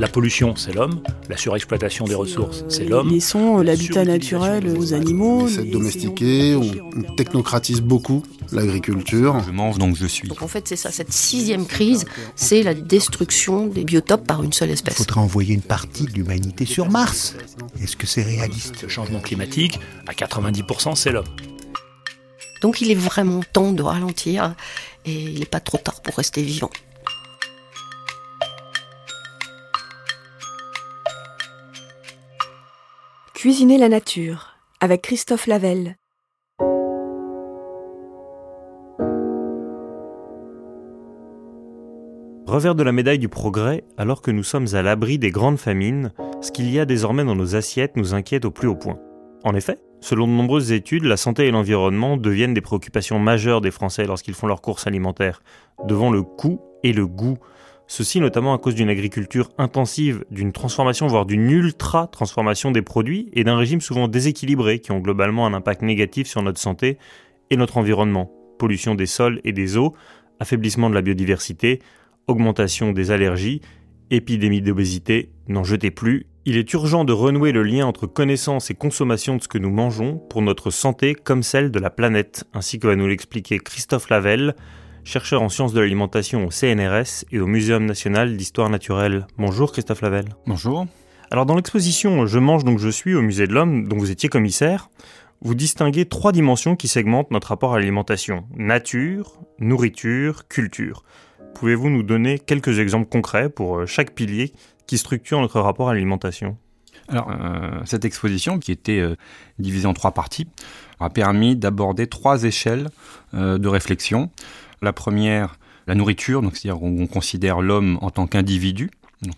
La pollution, c'est l'homme. La surexploitation des ressources, c'est l'homme. Laissons euh, l'habitat naturel aux animaux. On essaie de les- domestiquer, on, technocratise beaucoup l'agriculture. Je mange donc je suis. Donc en fait, c'est ça, cette sixième crise, c'est la destruction des biotopes par une seule Il espèce. faudrait envoyer une partie de l'humanité sur Mars. Est-ce que c'est réaliste? Le changement climatique, à 90%, c'est l'homme. Donc il est vraiment temps de ralentir et il n'est pas trop tard pour rester vivant. Cuisiner la nature avec Christophe Lavelle. Revers de la médaille du progrès, alors que nous sommes à l'abri des grandes famines, ce qu'il y a désormais dans nos assiettes nous inquiète au plus haut point. En effet, selon de nombreuses études, la santé et l'environnement deviennent des préoccupations majeures des Français lorsqu'ils font leurs courses alimentaires, devant le coût et le goût. Ceci notamment à cause d'une agriculture intensive, d'une transformation voire d'une ultra-transformation des produits et d'un régime souvent déséquilibré qui ont globalement un impact négatif sur notre santé et notre environnement. Pollution des sols et des eaux, affaiblissement de la biodiversité, augmentation des allergies, épidémie d'obésité, n'en jetez plus. Il est urgent de renouer le lien entre connaissance et consommation de ce que nous mangeons pour notre santé comme celle de la planète, ainsi que va nous l'expliquer Christophe Lavelle, chercheur en sciences de l'alimentation au CNRS et au Muséum national d'histoire naturelle. Bonjour Christophe Lavelle. Bonjour. Alors dans l'exposition Je mange donc je suis au Musée de l'Homme, dont vous étiez commissaire, vous distinguez trois dimensions qui segmentent notre rapport à l'alimentation. Nature, nourriture, culture. Pouvez-vous nous donner quelques exemples concrets pour euh, chaque pilier qui structure notre rapport à l'alimentation? Alors, euh, cette exposition, qui était euh, divisée en trois parties, a permis d'aborder trois échelles euh, de réflexion. La première, la nourriture, donc c'est-à-dire on considère l'homme en tant qu'individu,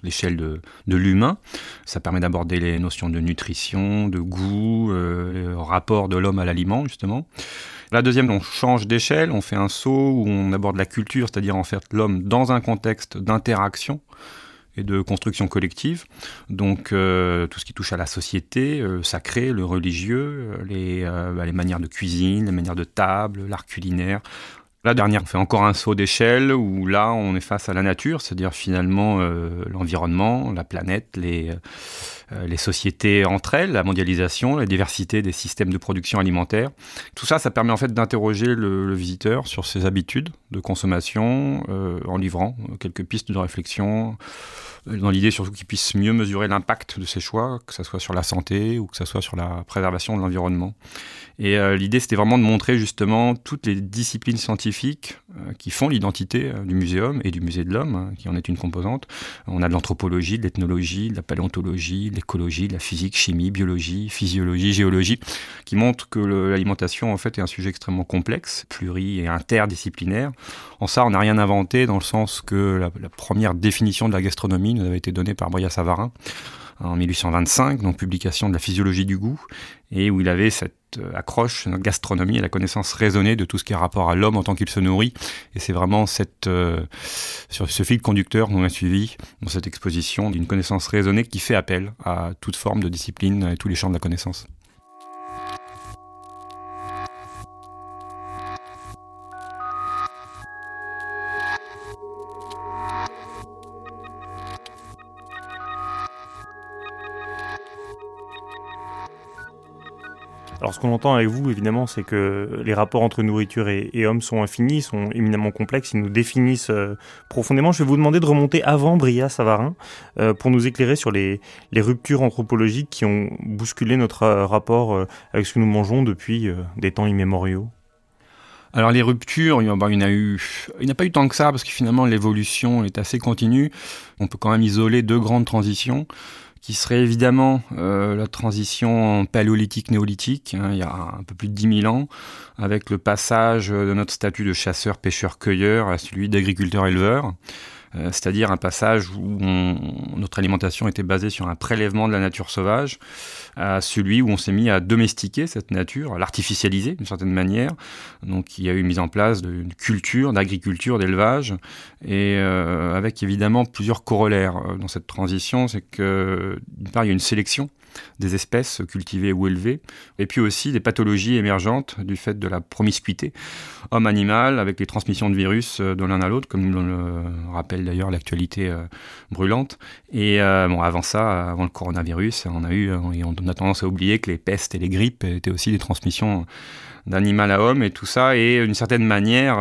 l'échelle de, l'humain. Ça permet d'aborder les notions de nutrition, de goût, euh, le rapport de l'homme à l'aliment, justement. La deuxième, on change d'échelle, on fait un saut où on aborde la culture, c'est-à-dire en fait l'homme dans un contexte d'interaction et de construction collective. Donc euh, tout ce qui touche à la société, euh, sacré, le religieux, euh, bah, les manières de cuisine, les manières de table, l'art culinaire. La dernière, on fait encore un saut d'échelle où là, on est face à la nature, c'est-à-dire finalement euh, l'environnement, la planète, les, euh, les sociétés entre elles, la mondialisation, la diversité des systèmes de production alimentaire. Tout ça, ça permet en fait d'interroger le, visiteur sur ses habitudes de consommation euh, en livrant quelques pistes de réflexion euh, dans l'idée surtout qu'il puisse mieux mesurer l'impact de ses choix, que ce soit sur la santé ou que ce soit sur la préservation de l'environnement. Et euh, l'idée, c'était vraiment de montrer justement toutes les disciplines scientifiques euh, qui font l'identité euh, du muséum et du musée de l'homme, hein, qui en est une composante. On a de l'anthropologie, de l'ethnologie, de la paléontologie, de l'écologie, de la physique, chimie, biologie, physiologie, géologie, qui montrent que l'alimentation en fait est un sujet extrêmement complexe, pluri et interdisciplinaire. En ça, on n'a rien inventé dans le sens que la, la première définition de la gastronomie nous avait été donnée par Bria Savarin en 1825, donc publication de la physiologie du goût, et où il avait cette euh, accroche, notre gastronomie et la connaissance raisonnée de tout ce qui a rapport à l'homme en tant qu'il se nourrit. Et c'est vraiment cette, euh, sur ce fil conducteur qu'on a suivi dans cette exposition d'une connaissance raisonnée qui fait appel à toute forme de discipline et tous les champs de la connaissance. Ce qu'on entend avec vous, évidemment, c'est que les rapports entre nourriture et, et homme sont infinis, sont éminemment complexes, ils nous définissent euh, profondément. Je vais vous demander de remonter avant Bria Savarin euh, pour nous éclairer sur les, ruptures anthropologiques qui ont bousculé notre euh, rapport avec ce que nous mangeons depuis des temps immémoriaux. Alors les ruptures, il y en a- il y en a eu, il n'y a pas eu tant que ça parce que finalement l'évolution est assez continue. On peut quand même isoler deux grandes transitions qui seraient évidemment euh, la transition paléolithique-néolithique, hein, il y a un peu plus de 10 000 ans, avec le passage de notre statut de chasseur, pêcheur, cueilleur à celui d'agriculteur, éleveur. Euh, c'est-à-dire un passage où notre alimentation était basée sur un prélèvement de la nature sauvage à celui où on s'est mis à domestiquer cette nature, à l'artificialiser d'une certaine manière. Donc il y a eu mise en place d'une culture, d'agriculture, d'élevage, et euh, avec évidemment plusieurs corollaires euh, dans cette transition. C'est que d'une part il y a une sélection des espèces cultivées ou élevées, et puis aussi des pathologies émergentes du fait de la promiscuité homme-animal, avec les transmissions de virus euh, de l'un à l'autre, comme le rappelle d'ailleurs l'actualité euh, brûlante. Et euh, bon, avant ça, avant le coronavirus, on a eu, on a tendance à oublier que les pestes et les grippes étaient aussi des transmissions d'animal à homme, et tout ça est d'une certaine manière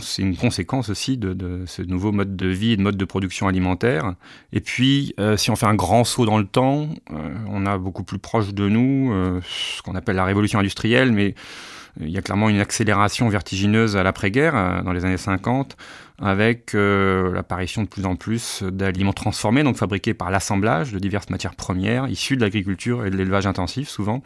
c'est une conséquence aussi de, ce nouveau mode de vie et de mode de production alimentaire. Et puis, euh, si on fait un grand saut dans le temps, euh, on a beaucoup plus proche de nous euh, ce qu'on appelle la révolution industrielle, mais il y a clairement une accélération vertigineuse à l'après-guerre, dans les années 50, avec l'apparition de plus en plus d'aliments transformés, donc fabriqués par l'assemblage de diverses matières premières, issues de l'agriculture et de l'élevage intensif souvent.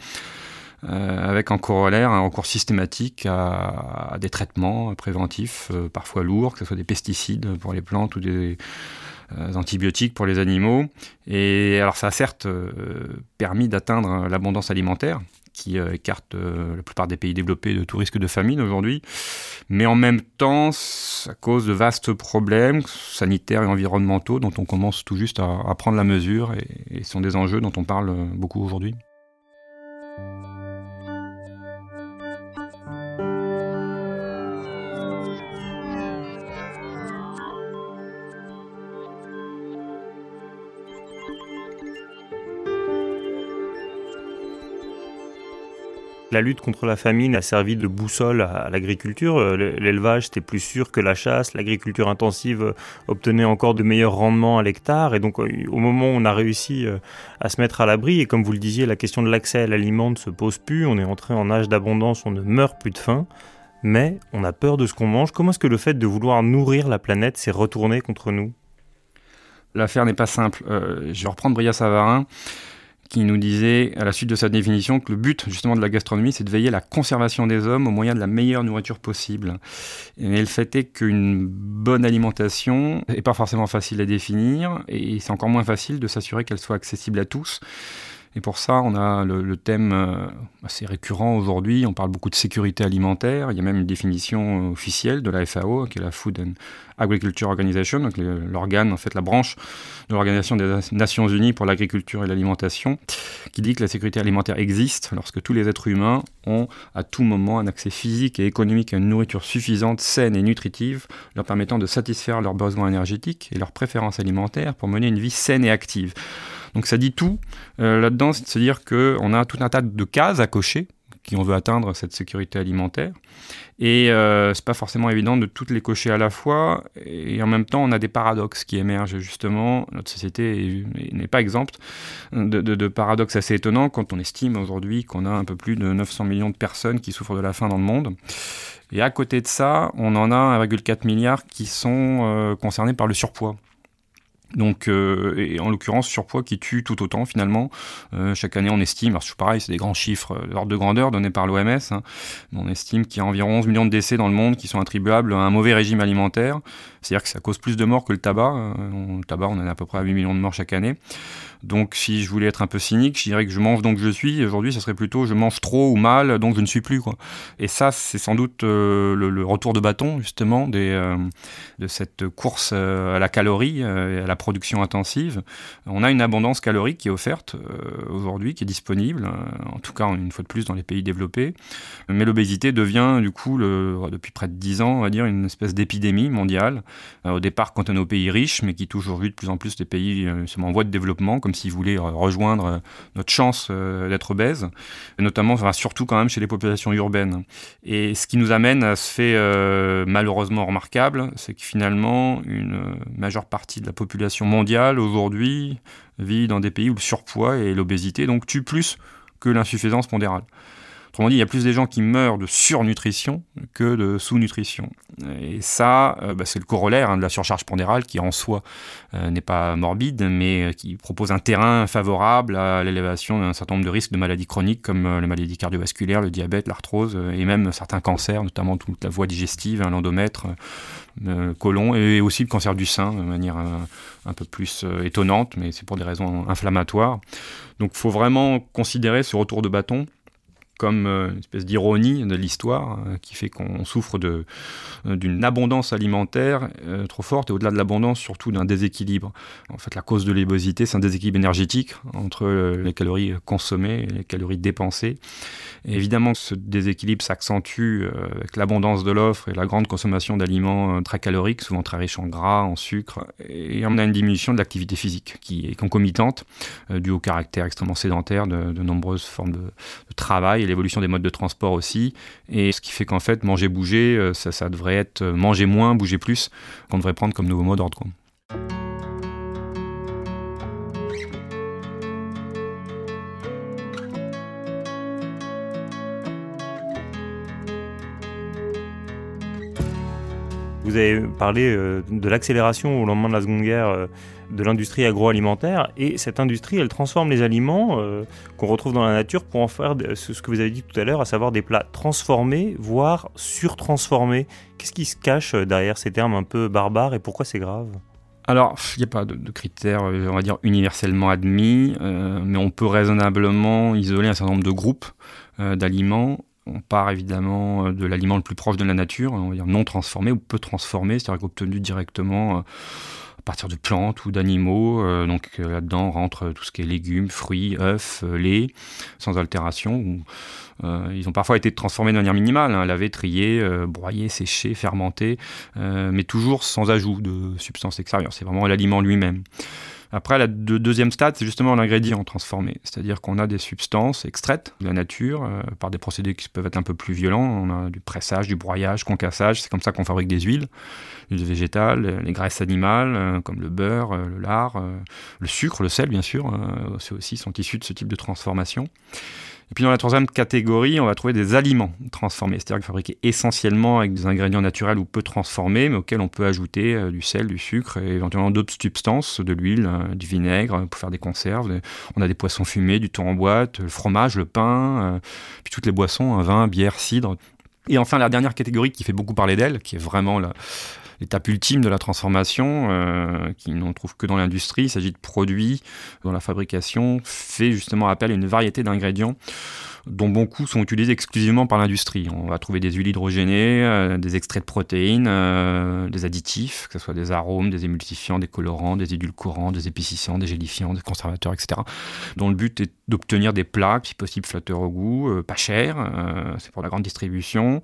Euh, avec en corollaire un recours systématique à, des traitements préventifs, euh, parfois lourds, que ce soit des pesticides pour les plantes ou des euh, antibiotiques pour les animaux. Et alors ça a certes permis d'atteindre l'abondance alimentaire, qui écarte la plupart des pays développés de tout risque de famine aujourd'hui. Mais en même temps, ça cause de vastes problèmes sanitaires et environnementaux dont on commence tout juste à, prendre la mesure et, et sont des enjeux dont on parle beaucoup aujourd'hui. La lutte contre la famine a servi de boussole à l'agriculture. Euh, l'élevage, c'était plus sûr que la chasse. L'agriculture intensive euh, obtenait encore de meilleurs rendements à l'hectare. Et donc, euh, au moment où on a réussi à se mettre à l'abri, et comme vous le disiez, la question de l'accès à l'aliment ne se pose plus. On est entré en âge d'abondance, on ne meurt plus de faim. Mais on a peur de ce qu'on mange. Comment est-ce que le fait de vouloir nourrir la planète s'est retourné contre nous? L'affaire n'est pas simple. je vais reprendre Bria Savarin qui nous disait, à la suite de sa définition, que le but justement de la gastronomie, c'est de veiller à la conservation des hommes au moyen de la meilleure nourriture possible. Et le fait est qu'une bonne alimentation n'est pas forcément facile à définir, et c'est encore moins facile de s'assurer qu'elle soit accessible à tous. Et pour ça, on a le, thème euh, assez récurrent aujourd'hui. On parle beaucoup de sécurité alimentaire. Il y a même une définition officielle de la FAO, qui est la Food and Agriculture Organization, donc l'organe, en fait, la branche de l'Organisation des Nations Unies pour l'agriculture et l'alimentation, qui dit que la sécurité alimentaire existe lorsque tous les êtres humains ont à tout moment un accès physique et économique à une nourriture suffisante, saine et nutritive, leur permettant de satisfaire leurs besoins énergétiques et leurs préférences alimentaires pour mener une vie saine et active. Donc ça dit tout euh, là-dedans, c'est de se dire qu'on a tout un tas de cases à cocher qui on veut atteindre cette sécurité alimentaire. Et euh, c'est pas forcément évident de toutes les cocher à la fois. Et en même temps, on a des paradoxes qui émergent justement. Notre société n'est pas exempte de, de, paradoxes assez étonnants quand on estime aujourd'hui qu'on a un peu plus de 900 millions de personnes qui souffrent de la faim dans le monde. Et à côté de ça, on en a 1,4 milliard qui sont euh, concernés par le surpoids. Donc, euh, et en l'occurrence, surpoids qui tue tout autant finalement. Euh, chaque année, on estime, alors c'est pareil, c'est des grands chiffres euh, d'ordre de grandeur donnés par l'OMS, hein, on estime qu'il y a environ 11 millions de décès dans le monde qui sont attribuables à un mauvais régime alimentaire. C'est-à-dire que ça cause plus de morts que le tabac. le tabac, on en a à peu près à 8 millions de morts chaque année. Donc si je voulais être un peu cynique, je dirais que je mange donc je suis. Aujourd'hui, ça serait plutôt je mange trop ou mal, donc je ne suis plus. Quoi. Et ça, c'est sans doute euh, le, retour de bâton, justement, euh, de cette course euh, à la calorie, à la production intensive. On a une abondance calorique qui est offerte aujourd'hui, qui est disponible, en tout cas une fois de plus dans les pays développés. Mais l'obésité devient, du coup, depuis près de 10 ans, on va dire, une espèce d'épidémie mondiale. au départ, quand on est aux pays riches, mais qui touche aujourd'hui de plus en plus des pays en voie de développement, comme s'ils voulaient rejoindre euh, notre chance euh, d'être obèse, notamment, enfin, surtout quand même chez les populations urbaines. Et ce qui nous amène à ce fait euh, malheureusement remarquable, c'est que finalement, une majeure partie de la population mondiale aujourd'hui vit dans des pays où le surpoids et l'obésité donc tuent plus que l'insuffisance pondérale. Autrement dit, il y a plus des gens qui meurent de surnutrition que de sous-nutrition. Et ça, euh, bah, c'est le corollaire hein, de la surcharge pondérale qui en soi euh, n'est pas morbide, mais euh, qui propose un terrain favorable à l'élévation d'un certain nombre de risques de maladies chroniques comme les maladies cardiovasculaires, le diabète, l'arthrose et même certains cancers, notamment toute la voie digestive, hein, l'endomètre, le côlon et aussi le cancer du sein de manière un peu plus étonnante, mais c'est pour des raisons inflammatoires. Donc il faut vraiment considérer ce retour de bâton comme euh, une espèce d'ironie de l'histoire euh, qui fait qu'on souffre euh, d'une abondance alimentaire trop forte et au-delà de l'abondance surtout d'un déséquilibre. En fait la cause de l'obésité c'est un déséquilibre énergétique entre les calories consommées et les calories dépensées. Évidemment ce déséquilibre s'accentue avec l'abondance de l'offre et la grande consommation d'aliments très caloriques, souvent très riches en gras, en sucre et on a une diminution de l'activité physique qui est concomitante due au caractère extrêmement sédentaire de, de nombreuses formes de travail l'évolution des modes de transport aussi. Et ce qui fait qu'en fait, manger, bouger, euh, ça, ça devrait être euh, manger moins, bouger plus, qu'on devrait prendre comme nouveau mot d'ordre. Vous avez parlé euh, de l'accélération au lendemain de la Seconde Guerre de l'industrie agroalimentaire. Et cette industrie, elle transforme les aliments euh, qu'on retrouve dans la nature pour en faire ce que vous avez dit tout à l'heure, à savoir des plats transformés, voire surtransformés. Qu'est-ce qui se cache euh, derrière ces termes un peu barbares et pourquoi c'est grave? Alors, il n'y a pas de, critères, euh, on va dire, universellement admis, mais on peut raisonnablement isoler un certain nombre de groupes d'aliments on part évidemment de l'aliment le plus proche de la nature, on va dire non transformé ou peu transformé, c'est-à-dire obtenu directement partir de plantes ou d'animaux. Euh, donc euh, là-dedans rentre tout ce qui est légumes, fruits, œufs, euh, lait, sans altération. ils ont parfois été transformés de manière minimale, hein, lavés, triés, broyés, séchés, fermentés, mais toujours sans ajout de substances extérieures. C'est vraiment l'aliment lui-même. Après, le deuxième stade, c'est justement l'ingrédient transformé. C'est-à-dire qu'on a des substances extraites de la nature euh, par des procédés qui peuvent être un peu plus violents. On a du pressage, du broyage, concassage. C'est comme ça qu'on fabrique des huiles, les végétales, les graisses animales, euh, comme le beurre, euh, le lard, le sucre, le sel, bien sûr. Ceux aussi sont issus de ce type de transformation. Et puis dans la troisième catégorie, on va trouver des aliments transformés, c'est-à-dire fabriqués essentiellement avec des ingrédients naturels ou peu transformés, mais auxquels on peut ajouter euh, du sel, du sucre et éventuellement d'autres substances, de l'huile, euh, du vinaigre pour faire des conserves. On a des poissons fumés, du thon en boîte, le fromage, le pain, euh, puis toutes les boissons, vin, bière, cidre. Et enfin la dernière catégorie qui fait beaucoup parler d'elle, qui est vraiment la l'étape ultime de la transformation, euh, qui n'en trouve que dans l'industrie. Il s'agit de produits dont la fabrication fait justement appel à une variété d'ingrédients dont beaucoup sont utilisés exclusivement par l'industrie. On va trouver des huiles hydrogénées, euh, des extraits de protéines, euh, des additifs, que ce soit des arômes, des émulsifiants, des colorants, des édulcorants, des épaississants, des gélifiants, des conservateurs, etc. dont le but est d'obtenir des plats, si possible flatteurs au goût, pas chers, c'est pour la grande distribution.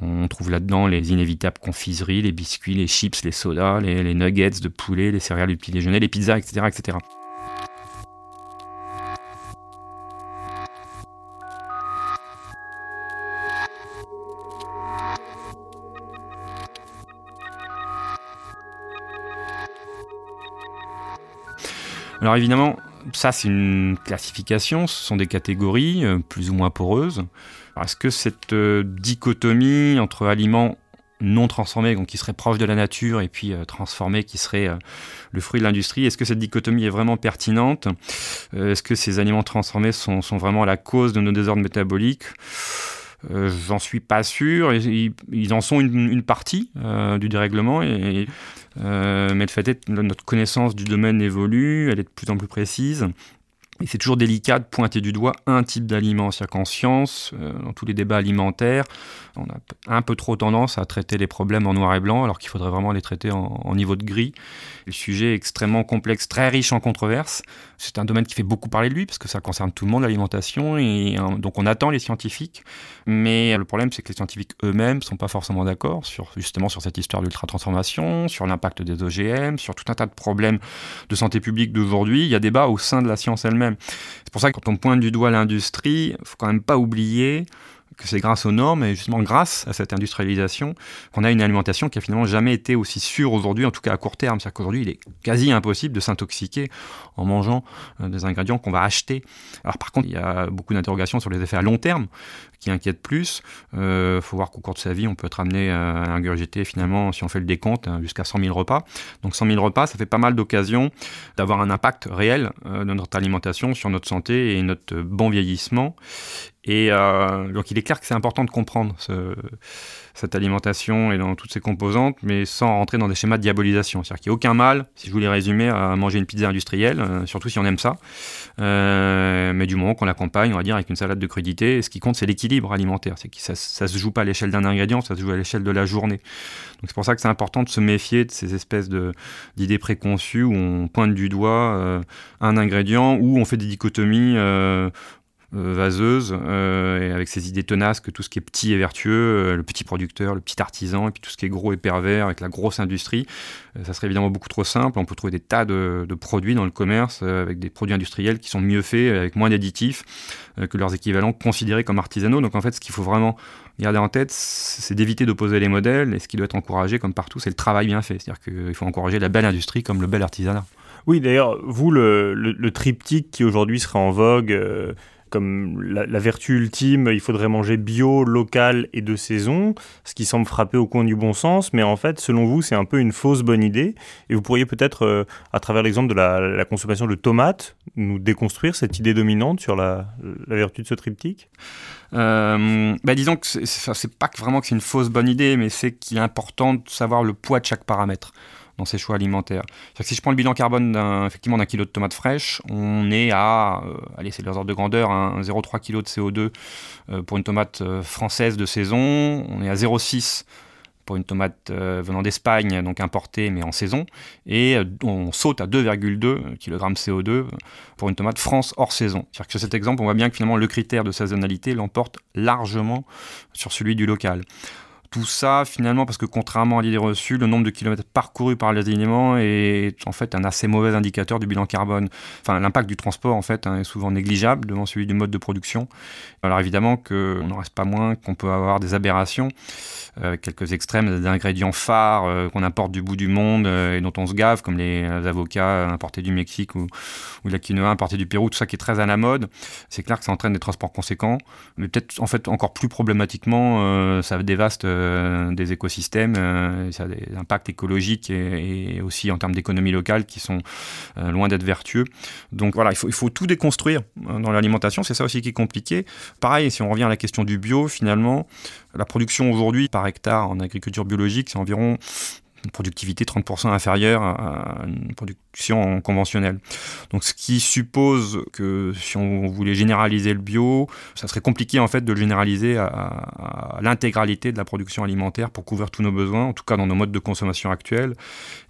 On trouve là-dedans les inévitables confiseries, les biscuits, les chips, les sodas, les, nuggets de poulet, les céréales du petit déjeuner, les pizzas, etc. etc. Alors évidemment, ça c'est une classification, ce sont des catégories euh, plus ou moins poreuses. Est-ce que cette euh, dichotomie entre aliments non transformés, donc qui seraient proches de la nature, et puis euh, transformés, qui seraient le fruit de l'industrie, est-ce que cette dichotomie est vraiment pertinente? Est-ce que ces aliments transformés sont, vraiment la cause de nos désordres métaboliques? J'en suis pas sûr. Ils, en sont une, partie du dérèglement et euh, mais le fait est que notre connaissance du domaine évolue, elle est de plus en plus précise. Et c'est toujours délicat de pointer du doigt un type d'aliment. C'est-à-dire qu'en science, euh, dans tous les débats alimentaires, on a un peu trop tendance à traiter les problèmes en noir et blanc, alors qu'il faudrait vraiment les traiter en, niveau de gris. Le sujet est extrêmement complexe, très riche en controverses. C'est un domaine qui fait beaucoup parler de lui, parce que ça concerne tout le monde, l'alimentation, et euh, donc on attend les scientifiques. Mais le problème, c'est que les scientifiques eux-mêmes ne sont pas forcément d'accord sur, justement sur cette histoire d'ultra-transformation, sur l'impact des OGM, sur tout un tas de problèmes de santé publique d'aujourd'hui. Il y a débat au sein de la science elle-même. C'est pour ça que quand on pointe du doigt l'industrie, il faut quand même pas oublier que c'est grâce aux normes et justement grâce à cette industrialisation qu'on a une alimentation qui a finalement jamais été aussi sûre aujourd'hui, en tout cas à court terme. C'est-à-dire qu'aujourd'hui, il est quasi impossible de s'intoxiquer en mangeant euh, des ingrédients qu'on va acheter. Alors par contre, il y a beaucoup d'interrogations sur les effets à long terme qui inquiètent plus. Il euh, faut voir qu'au cours de sa vie, on peut être amené à ingurgiter finalement, si on fait le décompte, hein, jusqu'à 100 000 repas. Donc 100 000 repas, ça fait pas mal d'occasions d'avoir un impact réel de notre alimentation sur notre santé et notre bon vieillissement. Et euh, donc il est clair que c'est important de comprendre ce, cette alimentation et dans toutes ses composantes, mais sans rentrer dans des schémas de diabolisation. C'est-à-dire qu'il n'y a aucun mal, si je voulais résumer, à manger une pizza industrielle, euh, surtout si on aime ça. Euh, mais du moment qu'on l'accompagne, on va dire, avec une salade de crudité, ce qui compte, c'est l'équilibre alimentaire. C'est que ça, ça se joue pas à l'échelle d'un ingrédient, ça se joue à l'échelle de la journée. Donc c'est pour ça que c'est important de se méfier de ces espèces d'idées préconçues où on pointe du doigt un ingrédient, où on fait des dichotomies vaseuse, euh, et avec ses idées tenaces que tout ce qui est petit est vertueux, euh, le petit producteur, le petit artisan, et puis tout ce qui est gros et pervers avec la grosse industrie. ça serait évidemment beaucoup trop simple. On peut trouver des tas de, produits dans le commerce avec des produits industriels qui sont mieux faits, avec moins d'additifs que leurs équivalents considérés comme artisanaux. Donc en fait, ce qu'il faut vraiment garder en tête, c'est d'éviter d'opposer les modèles, et ce qui doit être encouragé, comme partout, c'est le travail bien fait. C'est-à-dire qu'il faut encourager la belle industrie comme le bel artisanat. Oui, d'ailleurs, vous, le, le, triptyque qui aujourd'hui serait en vogue, comme la, vertu ultime, il faudrait manger bio, local et de saison, ce qui semble frapper au coin du bon sens, mais en fait, selon vous, c'est un peu une fausse bonne idée. Et vous pourriez peut-être, euh, à travers l'exemple de la, consommation de tomates, nous déconstruire cette idée dominante sur la, vertu de ce triptyque? Euh, bah disons que c'est pas vraiment que c'est une fausse bonne idée, mais c'est qu'il est important de savoir le poids de chaque paramètre dans ses choix alimentaires. Si je prends le bilan carbone d'un, kilo de tomates fraîches, on est à, euh, allez, c'est de grandeur, un 0,3 kg de CO2 euh, pour une tomate euh, française de saison, on est à 0,6 pour une tomate venant d'Espagne, donc importée mais en saison, et on saute à 2,2 kg CO2 pour une tomate France hors saison. Sur cet exemple, on voit bien que finalement le critère de saisonnalité l'emporte largement sur celui du local tout ça, finalement, parce que contrairement à l'idée reçue, le nombre de kilomètres parcourus par les aliments est en fait un assez mauvais indicateur du bilan carbone. Enfin, l'impact du transport, en fait, hein, est souvent négligeable devant celui du mode de production. Alors évidemment qu'on n'en reste pas moins qu'on peut avoir des aberrations, euh, quelques extrêmes d'ingrédients phares euh, qu'on importe du bout du monde euh, et dont on se gave, comme les avocats importés du Mexique ou, ou la quinoa importée du Pérou, tout ça qui est très à la mode. C'est clair que ça entraîne des transports conséquents, mais peut-être en fait encore plus problématiquement, ça dévaste euh, des écosystèmes, euh, ça a des impacts écologiques et, aussi en termes d'économie locale qui sont euh, loin d'être vertueux. Donc voilà, il faut, il faut tout déconstruire dans l'alimentation, c'est ça aussi qui est compliqué. Pareil, si on revient à la question du bio, finalement, la production aujourd'hui par hectare en agriculture biologique, c'est environ une productivité 30% inférieure à une production conventionnelle. Donc ce qui suppose que si on voulait généraliser le bio, ça serait compliqué en fait de le généraliser à, l'intégralité de la production alimentaire pour couvrir tous nos besoins, en tout cas dans nos modes de consommation actuels,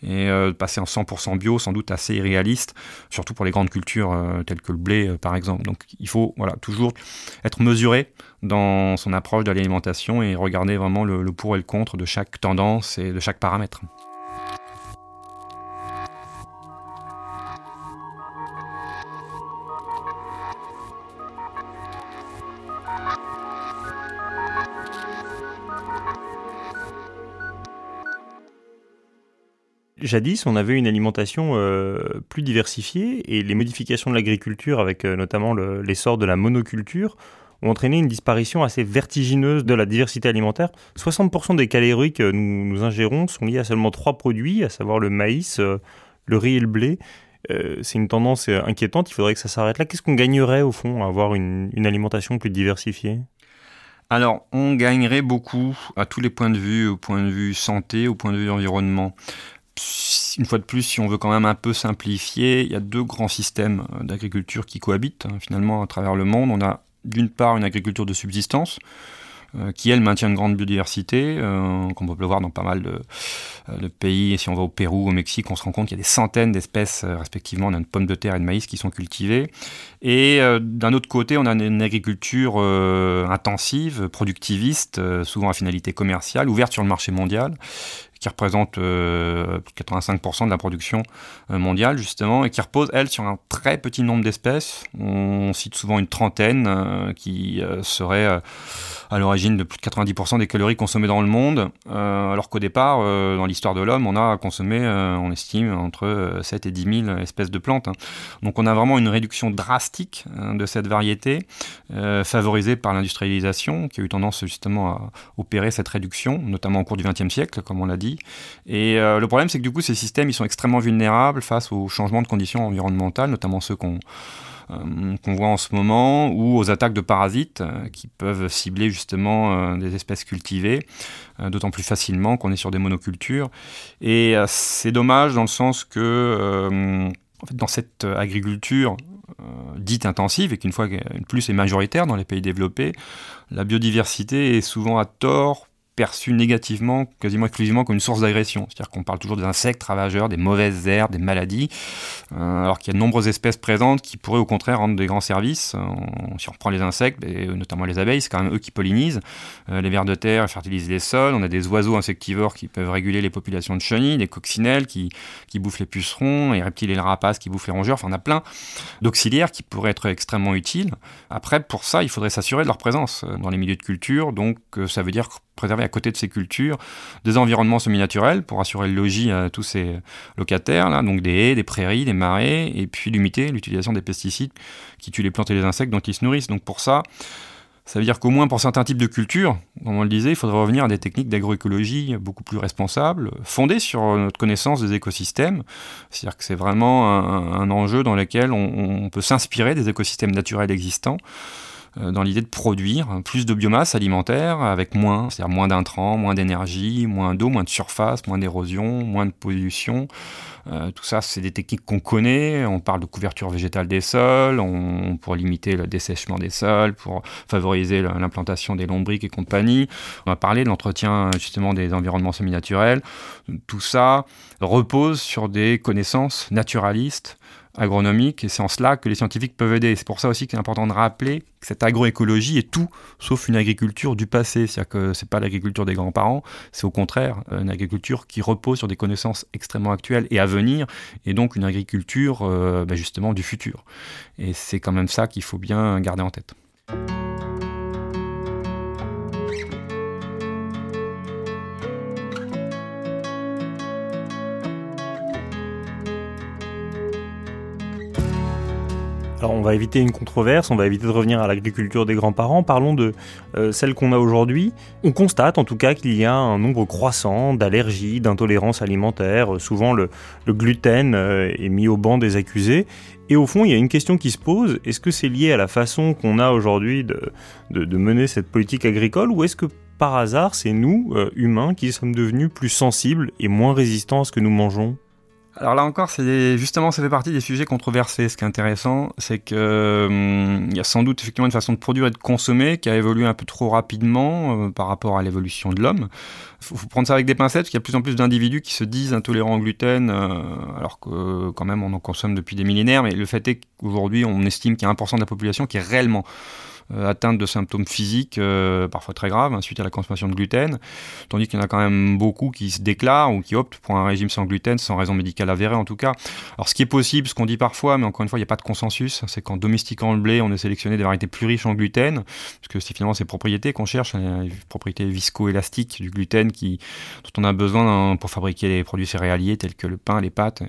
et euh, passer en 100% bio sans doute assez irréaliste, surtout pour les grandes cultures euh, telles que le blé euh, par exemple. Donc il faut voilà, toujours être mesuré dans son approche de l'alimentation et regarder vraiment le, le pour et le contre de chaque tendance et de chaque paramètre. Jadis, on avait une alimentation euh, plus diversifiée et les modifications de l'agriculture, avec euh, notamment l'essor de la monoculture, ont entraîné une disparition assez vertigineuse de la diversité alimentaire. 60% des calories que nous, nous, ingérons sont liées à seulement trois produits, à savoir le maïs, euh, le riz et le blé. c'est une tendance inquiétante, il faudrait que ça s'arrête là. Qu'est-ce qu'on gagnerait au fond à avoir une alimentation plus diversifiée? Alors, on gagnerait beaucoup à tous les points de vue, au point de vue santé, au point de vue environnement une fois de plus, si on veut quand même un peu simplifier, il y a deux grands systèmes euh, d'agriculture qui cohabitent hein, finalement à travers le monde. On a d'une part une agriculture de subsistance, euh, qui elle maintient une grande biodiversité, euh, qu'on peut le voir dans pas mal de, euh, pays. Et si on va au Pérou, au Mexique, on se rend compte qu'il y a des centaines d'espèces, respectivement, de pommes de terre et de maïs qui sont cultivées. Et d'un autre côté, on a une agriculture intensive, productiviste, souvent à finalité commerciale, ouverte sur le marché mondial, qui représente euh, 85% de la production euh, mondiale justement, et qui repose, elle, sur un très petit nombre d'espèces. On cite souvent une trentaine euh, qui euh, serait à l'origine de plus de 90% des calories consommées dans le monde, alors qu'au départ, dans l'histoire de l'homme, on a consommé, on estime, entre 7 et 10 000 espèces de plantes. Hein. Donc on a vraiment une réduction drastique hein, de cette variété, favorisée par l'industrialisation, qui a eu tendance justement à opérer cette réduction, notamment au cours du XXe siècle, comme on l'a dit. Et euh, le problème, c'est que du coup, ces systèmes, ils sont extrêmement vulnérables face aux changements de conditions environnementales, notamment ceux qu'on euh, voit en ce moment, ou aux attaques de parasites euh, qui peuvent cibler justement des espèces cultivées, d'autant plus facilement qu'on est sur des monocultures. Et c'est dommage dans le sens que dans cette agriculture dite intensive, et qu'une fois plus est majoritaire dans les pays développés, la biodiversité est souvent à tort perçu négativement, quasiment exclusivement comme une source d'agression. C'est-à-dire qu'on parle toujours des insectes ravageurs, des mauvaises herbes, des maladies, euh, alors qu'il y a de nombreuses espèces présentes qui pourraient au contraire rendre des grands services. si on reprend les insectes, et notamment les abeilles, c'est quand même eux qui pollinisent. Euh, les vers de terre fertilisent les sols. On a des oiseaux insectivores qui peuvent réguler les populations de chenilles, des coccinelles qui, qui bouffent les pucerons, les reptiles et les rapaces qui bouffent les rongeurs. Enfin, on a plein d'auxiliaires qui pourraient être extrêmement utiles. Après, pour ça, il faudrait s'assurer de leur présence euh, dans les milieux de culture. Donc, ça veut dire préserver à côté de ces cultures des environnements semi-naturels pour assurer le logis à tous ces locataires, là, donc des haies, des prairies, des marais, et puis limiter l'utilisation des pesticides qui tuent les plantes et les insectes dont ils se nourrissent. Donc pour ça, ça veut dire qu'au moins pour certains types de cultures, comme on le disait, il faudrait revenir à des techniques d'agroécologie beaucoup plus responsables, fondées sur notre connaissance des écosystèmes. C'est-à-dire que c'est vraiment un, enjeu dans lequel on peut s'inspirer des écosystèmes naturels existants dans l'idée de produire plus de biomasse alimentaire avec moins, c'est-à-dire moins d'intrants, moins d'énergie, moins d'eau, moins de surface, moins d'érosion, moins de pollution. Euh, tout ça, c'est des techniques qu'on connaît. On parle de couverture végétale des sols, pour limiter le dessèchement des sols, pour favoriser l'implantation des lombriques et compagnie. On va parler de l'entretien justement des environnements semi-naturels. Tout ça repose sur des connaissances naturalistes agronomique, et c'est en cela que les scientifiques peuvent aider. C'est pour ça aussi qu'il est important de rappeler que cette agroécologie est tout sauf une agriculture du passé. C'est-à-dire que c'est pas l'agriculture des grands-parents, c'est au contraire une agriculture qui repose sur des connaissances extrêmement actuelles et à venir, et donc une agriculture euh, bah, justement du futur. Et c'est quand même ça qu'il faut bien garder en tête. Alors on va éviter une controverse, on va éviter de revenir à l'agriculture des grands-parents, parlons de euh, celle qu'on a aujourd'hui. On constate en tout cas qu'il y a un nombre croissant d'allergies, d'intolérances alimentaires, souvent le, gluten euh, est mis au banc des accusés. Et au fond, il y a une question qui se pose, est-ce que c'est lié à la façon qu'on a aujourd'hui de, mener cette politique agricole, ou est-ce que par hasard, c'est nous, euh, humains, qui sommes devenus plus sensibles et moins résistants à ce que nous mangeons? Alors là encore, c'est justement, ça fait partie des sujets controversés. Ce qui est intéressant, c'est que hum, y a sans doute effectivement une façon de produire et de consommer qui a évolué un peu trop rapidement euh, par rapport à l'évolution de l'homme. Il faut, prendre ça avec des pincettes, parce qu'il y a de plus en plus d'individus qui se disent intolérants au gluten, euh, alors que quand même on en consomme depuis des millénaires. Mais le fait est qu'aujourd'hui, on estime qu'il y a 1% de la population qui est réellement euh, atteinte de symptômes physiques, euh, parfois très graves, hein, suite à la consommation de gluten, tandis qu'il y en a quand même beaucoup qui se déclarent ou qui optent pour un régime sans gluten, sans raison médicale avérée en tout cas. Alors ce qui est possible, ce qu'on dit parfois, mais encore une fois, il n'y a pas de consensus, c'est qu'en domestiquant le blé, on a sélectionné des variétés plus riches en gluten, parce que c'est finalement ces propriétés qu'on cherche, hein, les propriétés viscoélastiques du gluten qui, dont on a besoin hein, pour fabriquer les produits céréaliers tels que le pain, les pâtes.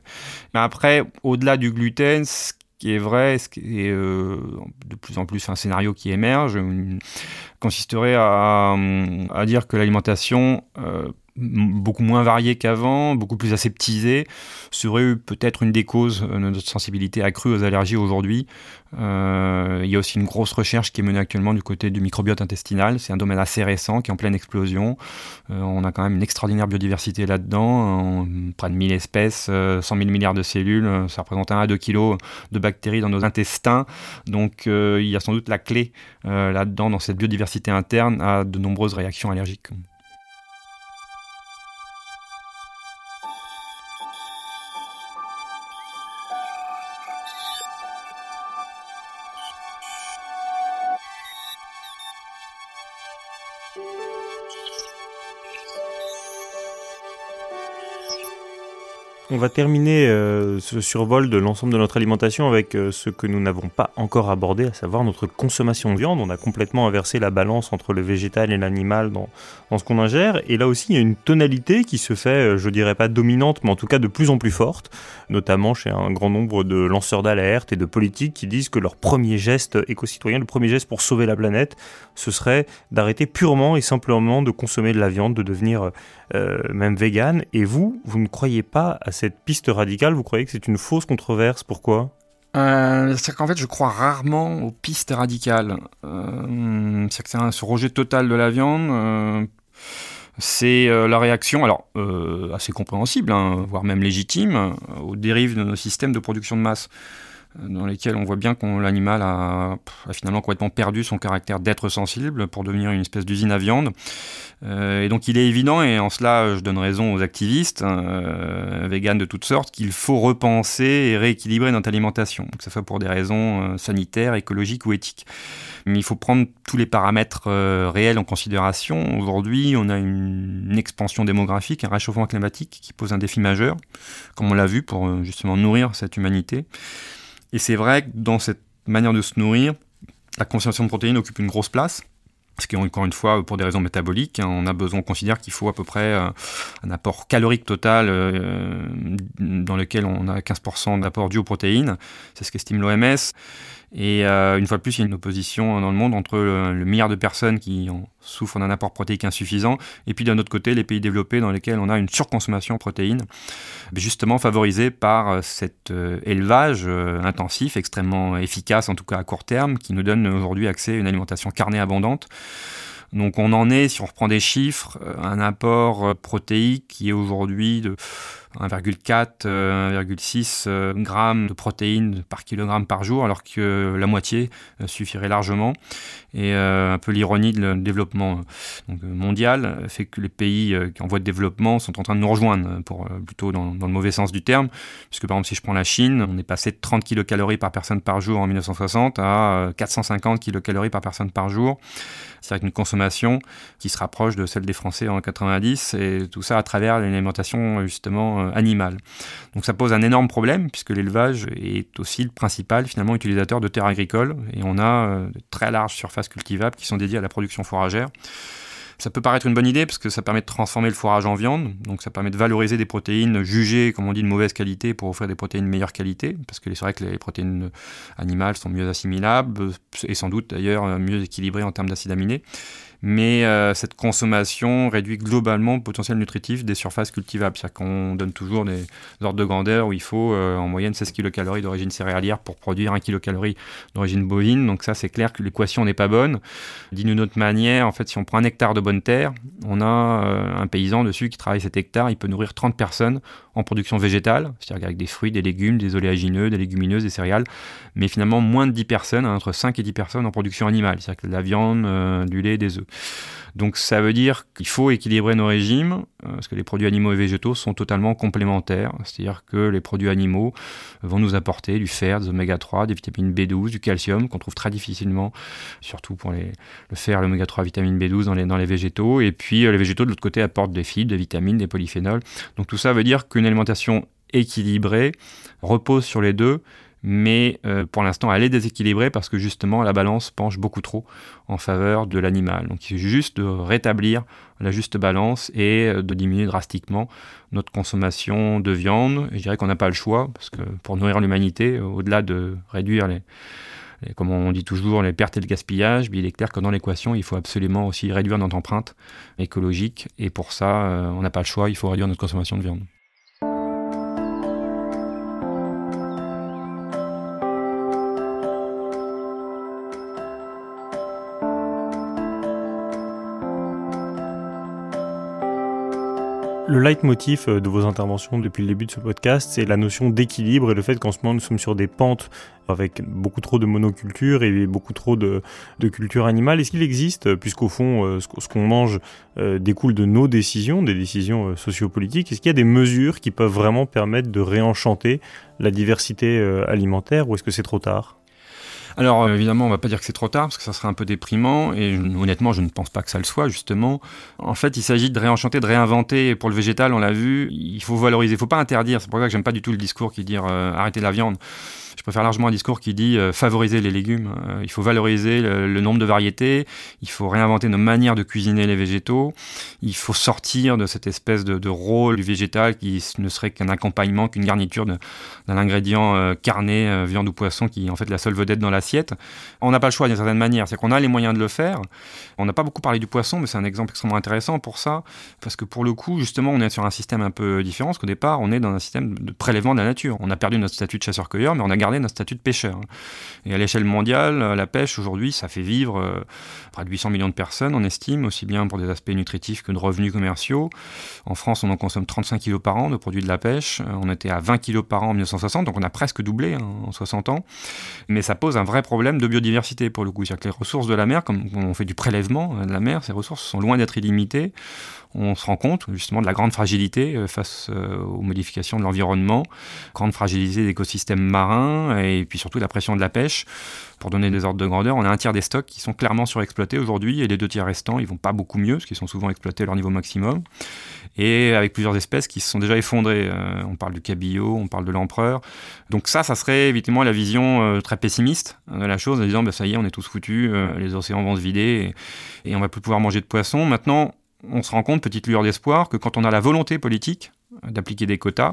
Mais après, au-delà du gluten, ce qui est vrai, et euh, de plus en plus un scénario qui émerge, consisterait à, à dire que l'alimentation euh, beaucoup moins varié qu'avant, beaucoup plus aseptisé, serait peut-être une des causes de notre sensibilité accrue aux allergies aujourd'hui. Euh, il y a aussi une grosse recherche qui est menée actuellement du côté du microbiote intestinal. C'est un domaine assez récent qui est en pleine explosion. Euh, on a quand même une extraordinaire biodiversité là-dedans, près de 1000 espèces, 100 euh, 000 milliards de cellules, ça représente 1 à 2 kilos de bactéries dans nos intestins. Donc il y a sans doute la clé là-dedans, dans cette biodiversité interne, à de nombreuses réactions allergiques. On va terminer euh, ce survol de l'ensemble de notre alimentation avec euh, ce que nous n'avons pas encore abordé, à savoir notre consommation de viande. On a complètement inversé la balance entre le végétal et l'animal dans, ce qu'on ingère. Et là aussi, il y a une tonalité qui se fait, euh, je dirais pas dominante, mais en tout cas de plus en plus forte, notamment chez un grand nombre de lanceurs d'alerte et de politiques qui disent que leur premier geste éco-citoyen, le premier geste pour sauver la planète, ce serait d'arrêter purement et simplement de consommer de la viande, de devenir euh, même vegan. Et vous, vous ne croyez pas à cette piste radicale, vous croyez que c'est une fausse controverse, pourquoi? Euh, c'est qu'en fait, je crois rarement aux pistes radicales. Euh, c'est que ce rejet total de la viande. C'est la réaction, alors assez compréhensible, hein, voire même légitime, aux dérives de nos systèmes de production de masse dans lesquels on voit bien que l'animal a, finalement complètement perdu son caractère d'être sensible pour devenir une espèce d'usine à viande. Euh, et donc il est évident, et en cela je donne raison aux activistes, euh, véganes de toutes sortes, qu'il faut repenser et rééquilibrer notre alimentation, que ce soit pour des raisons euh, sanitaires, écologiques ou éthiques. Mais il faut prendre tous les paramètres euh, réels en considération. Aujourd'hui, on a une, expansion démographique, un réchauffement climatique qui pose un défi majeur, comme on l'a vu, pour justement nourrir cette humanité. Et c'est vrai que dans cette manière de se nourrir, la consommation de protéines occupe une grosse place. Ce qui est encore une fois pour des raisons métaboliques, hein, on a besoin, on considère qu'il faut à peu près euh, un apport calorique total euh, dans lequel on a 15% d'apport dû aux protéines. C'est ce qu'estime l'OMS. Et euh, une fois de plus, il y a une opposition dans le monde entre le, milliard de personnes qui en souffrent d'un apport protéique insuffisant, et puis d'un autre côté, les pays développés dans lesquels on a une surconsommation de protéines, justement favorisée par cet euh, élevage euh, intensif, extrêmement efficace, en tout cas à court terme, qui nous donne aujourd'hui accès à une alimentation carnée abondante. Donc on en est, si on reprend des chiffres, un apport protéique qui est aujourd'hui de 1,4, 1,6 grammes de protéines par kilogramme par jour, alors que la moitié suffirait largement. Et euh, un peu l'ironie de développement mondial fait que les pays en voie de développement sont en train de nous rejoindre, pour, plutôt dans, dans, le mauvais sens du terme, puisque par exemple si je prends la Chine, on est passé de 30 kilocalories par personne par jour en 1960 à 450 kilocalories par personne par jour. C'est avec une consommation qui se rapproche de celle des Français en 90, et tout ça à travers l'alimentation justement animale. Donc ça pose un énorme problème, puisque l'élevage est aussi le principal finalement utilisateur de terres agricoles, et on a de très larges surfaces cultivables qui sont dédiées à la production fourragère. Ça peut paraître une bonne idée parce que ça permet de transformer le fourrage en viande, donc ça permet de valoriser des protéines jugées, comme on dit, de mauvaise qualité pour offrir des protéines de meilleure qualité, parce que c'est vrai que les protéines animales sont mieux assimilables et sans doute d'ailleurs mieux équilibrées en termes d'acides aminés mais euh, cette consommation réduit globalement le potentiel nutritif des surfaces cultivables. C'est-à-dire qu'on donne toujours des ordres de grandeur où il faut euh, en moyenne 16 kilocalories d'origine céréalière pour produire 1 kilocalorie d'origine bovine. Donc ça, c'est clair que l'équation n'est pas bonne. D'une autre manière, en fait, si on prend un hectare de bonne terre, on a euh, un paysan dessus qui travaille cet hectare, il peut nourrir 30 personnes en production végétale, c'est-à-dire avec des fruits, des légumes, des oléagineux, des légumineuses, des céréales, mais finalement moins de 10 personnes, entre 5 et 10 personnes en production animale, c'est-à-dire que de la viande, euh, du lait, des œufs. Donc ça veut dire qu'il faut équilibrer nos régimes, euh, parce que les produits animaux et végétaux sont totalement complémentaires, c'est-à-dire que les produits animaux vont nous apporter du fer, des oméga 3, des vitamines B12, du calcium, qu'on trouve très difficilement, surtout pour le fer, l'oméga 3, vitamine B12 dans les, végétaux, et puis euh, les végétaux de l'autre côté apportent des fibres, des vitamines, des polyphénols. Donc tout ça veut dire qu'une alimentation équilibrée repose sur les deux, mais euh, pour l'instant elle est déséquilibrée parce que justement la balance penche beaucoup trop en faveur de l'animal. Donc il juste de rétablir la juste balance et euh, de diminuer drastiquement notre consommation de viande. Et je dirais qu'on n'a pas le choix parce que pour nourrir l'humanité, au-delà de réduire les, les, comme on dit toujours, les pertes et le gaspillage, il est clair que dans l'équation, il faut absolument aussi réduire notre empreinte écologique et pour ça, euh, on n'a pas le choix, il faut réduire notre consommation de viande. Le leitmotiv de vos interventions depuis le début de ce podcast, c'est la notion d'équilibre et le fait qu'en ce moment nous sommes sur des pentes avec beaucoup trop de monoculture et beaucoup trop de, de culture animale. Est-ce qu'il existe, puisqu'au fond ce qu'on mange découle de nos décisions, des décisions sociopolitiques, est-ce qu'il y a des mesures qui peuvent vraiment permettre de réenchanter la diversité alimentaire ou est-ce que c'est trop tard? Alors évidemment, on va pas dire que c'est trop tard parce que ça serait un peu déprimant et honnêtement, je ne pense pas que ça le soit justement. En fait, il s'agit de réenchanter, de réinventer. Pour le végétal, on l'a vu, il faut valoriser, il faut pas interdire. C'est pour ça que j'aime pas du tout le discours qui dit euh, arrêter la viande. Je préfère largement un discours qui dit euh, favoriser les légumes. Euh, il faut valoriser le, nombre de variétés. Il faut réinventer nos manières de cuisiner les végétaux. Il faut sortir de cette espèce de, rôle du végétal qui ne serait qu'un accompagnement, qu'une garniture d'un ingrédient euh, carné, viande ou poisson, qui est en fait la seule vedette dans l'assiette. On n'a pas le choix d'une certaine manière. C'est qu'on a les moyens de le faire. On n'a pas beaucoup parlé du poisson, mais c'est un exemple extrêmement intéressant pour ça, parce que pour le coup, justement, on est sur un système un peu différent. Parce qu'au départ, on est dans un système de prélèvement de la nature. On a perdu notre statut de chasseur-cueilleur, mais on a garder notre statut de pêcheur. Et à l'échelle mondiale, euh, la pêche aujourd'hui, ça fait vivre euh, près de 800 millions de personnes, on estime, aussi bien pour des aspects nutritifs que de revenus commerciaux. En France, on en consomme 35 kilos par an de produits de la pêche. Euh, on était à 20 kilos par an en 1960, donc on a presque doublé hein, en 60 ans. Mais ça pose un vrai problème de biodiversité pour le coup. C'est-à-dire que les ressources de la mer, comme on fait du prélèvement de la mer, ces ressources sont loin d'être illimitées on se rend compte justement de la grande fragilité euh, face euh, aux modifications de l'environnement, grande fragilité des écosystèmes marins et puis surtout la pression de la pêche. Pour donner des ordres de grandeur, on a un tiers des stocks qui sont clairement surexploités aujourd'hui et les deux tiers restants, ils vont pas beaucoup mieux parce qu'ils sont souvent exploités à leur niveau maximum. Et avec plusieurs espèces qui se sont déjà effondrées. Euh, on parle du cabillaud, on parle de l'empereur. Donc ça, ça serait évidemment la vision très pessimiste de la chose, en disant bah, ça y est, on est tous foutus, les océans vont se vider et, et on va plus pouvoir manger de poissons. Maintenant, on se rend compte, petite lueur d'espoir, que quand on a la volonté politique d'appliquer des quotas,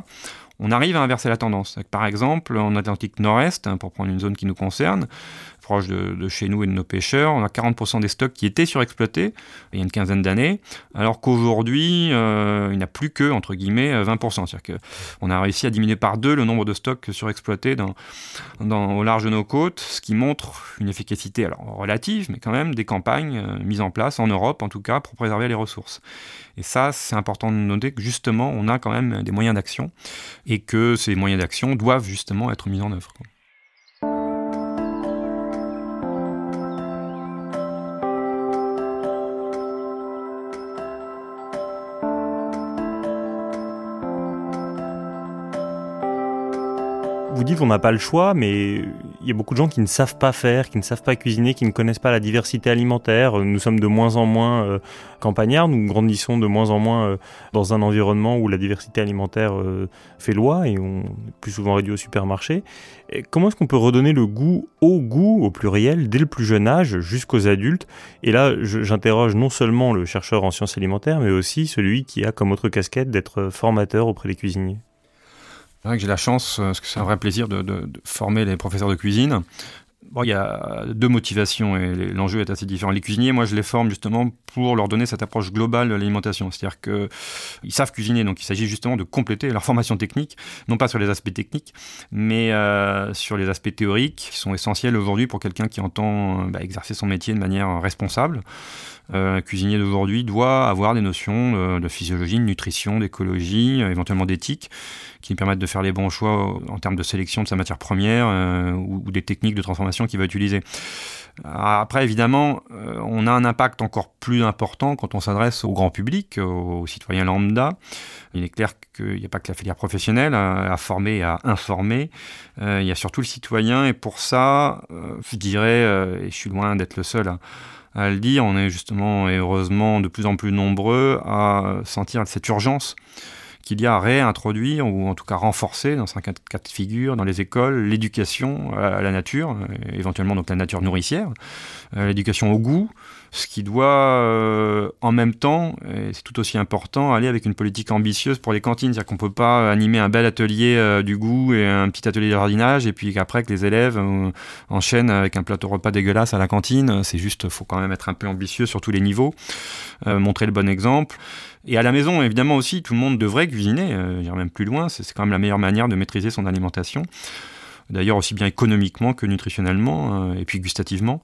on arrive à inverser la tendance. Par exemple, en Atlantique Nord-Est, hein, pour prendre une zone qui nous concerne, proche de, chez nous et de nos pêcheurs. On a 40% des stocks qui étaient surexploités il y a une quinzaine d'années, alors qu'aujourd'hui, euh, il n'y a plus que, entre guillemets, 20%. C'est-à-dire qu'on a réussi à diminuer par deux le nombre de stocks surexploités au large de nos côtes, ce qui montre une efficacité relative, mais quand même des campagnes euh, mises en place, en Europe en tout cas, pour préserver les ressources. Et ça, c'est important de noter que justement, on a quand même des moyens d'action et que ces moyens d'action doivent justement être mis en œuvre. vous dites qu'on n'a pas le choix, mais y a beaucoup de gens qui ne savent pas faire, qui ne savent pas cuisiner, qui ne connaissent pas la diversité alimentaire. Nous sommes de moins en moins euh, campagnards, nous grandissons de moins en moins euh, dans un environnement où la diversité alimentaire euh, fait loi et on est plus souvent réduit au supermarché. comment est-ce qu'on peut redonner le goût au goût, au pluriel, dès le plus jeune âge jusqu'aux adultes? Et là, j'interroge non seulement le chercheur en sciences alimentaires, mais aussi celui qui a comme autre casquette d'être formateur auprès des cuisiniers. C'est vrai que j'ai la chance, euh, parce que c'est un vrai plaisir de, former les professeurs de cuisine. Bon, il y a deux motivations et l'enjeu est assez différent. Les cuisiniers, moi, je les forme justement pour leur donner cette approche globale de l'alimentation. C'est-à-dire qu'ils savent cuisiner, donc il s'agit justement de compléter leur formation technique, non pas sur les aspects techniques, mais euh, sur les aspects théoriques qui sont essentiels aujourd'hui pour quelqu'un qui entend bah, exercer son métier de manière responsable. Euh, un cuisinier d'aujourd'hui doit avoir des notions de, physiologie, de nutrition, d'écologie, éventuellement d'éthique, qui lui permettent de faire les bons choix en termes de sélection de sa matière première euh, ou, des techniques de transformation qu'il va utiliser. Après, évidemment, euh, on a un impact encore plus important quand on s'adresse au grand public, aux, citoyens lambda. Il est clair qu'il n'y a pas que la filière professionnelle à, former et à informer. il y a surtout le citoyen, et pour ça, je dirais, et je suis loin d'être le seul à à le dire. On est justement et heureusement de plus en plus nombreux à sentir cette urgence qu'il y a à réintroduire ou en tout cas renforcer dans un cas de figure dans les écoles l'éducation à la nature, éventuellement donc la nature nourricière, euh, l'éducation au goût, ce qui doit euh, en même temps, et c'est tout aussi important, aller avec une politique ambitieuse pour les cantines. C'est-à-dire qu'on ne peut pas animer un bel atelier euh, du goût et un petit atelier de jardinage et puis qu'après que les élèves euh, enchaînent avec un plateau repas dégueulasse à la cantine. C'est juste, faut quand même être un peu ambitieux sur tous les niveaux, montrer le bon exemple. Et à la maison, évidemment aussi, tout le monde devrait cuisiner, euh, même plus loin, c'est quand même la meilleure manière de maîtriser son alimentation d'ailleurs aussi bien économiquement que nutritionnellement, euh, et puis gustativement.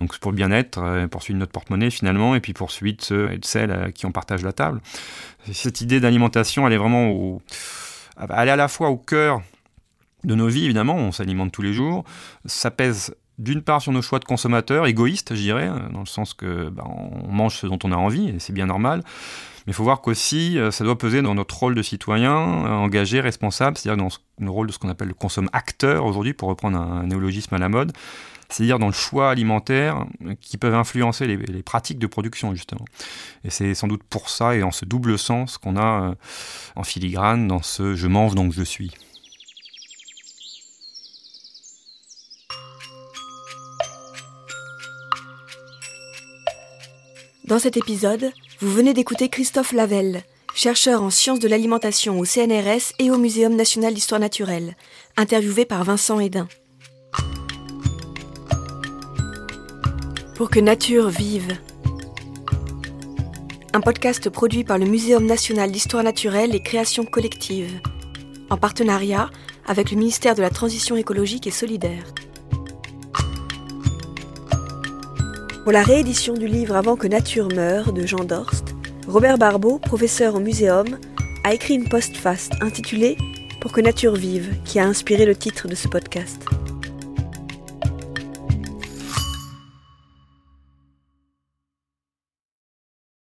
Donc pour le bien-être, euh, poursuite notre porte-monnaie finalement, et puis poursuite ceux et celles à qui on partage la table. Cette idée d'alimentation, elle est vraiment au, elle est à la fois au cœur de nos vies, évidemment, on s'alimente tous les jours, ça pèse d'une part sur nos choix de consommateurs, égoïstes, je dirais, dans le sens que ben, on mange ce dont on a envie, et c'est bien normal, mais il faut voir qu'aussi, euh, ça doit peser dans notre rôle de citoyen euh, engagé, responsable, c'est-à-dire dans le rôle de ce qu'on appelle le consomme acteur aujourd'hui, pour reprendre un, néologisme à la mode. c'est-à-dire dans le choix alimentaire qui peuvent influencer les, pratiques de production justement. Et c'est sans doute pour ça et en ce double sens qu'on a euh, en filigrane dans ce je mange donc je suis. Dans cet épisode, vous venez d'écouter Christophe Lavelle, chercheur en sciences de l'alimentation au CNRS et au Muséum national d'histoire naturelle, interviewé par Vincent Hédin. Pour que nature vive. Un podcast produit par le Muséum national d'histoire naturelle et création collective, en partenariat avec le ministère de la Transition écologique et solidaire. Pour la réédition du livre Avant que nature meure de Jean Dorst, Robert Barbeau, professeur au Muséum, a écrit une postface intitulée Pour que nature vive, qui a inspiré le titre de ce podcast.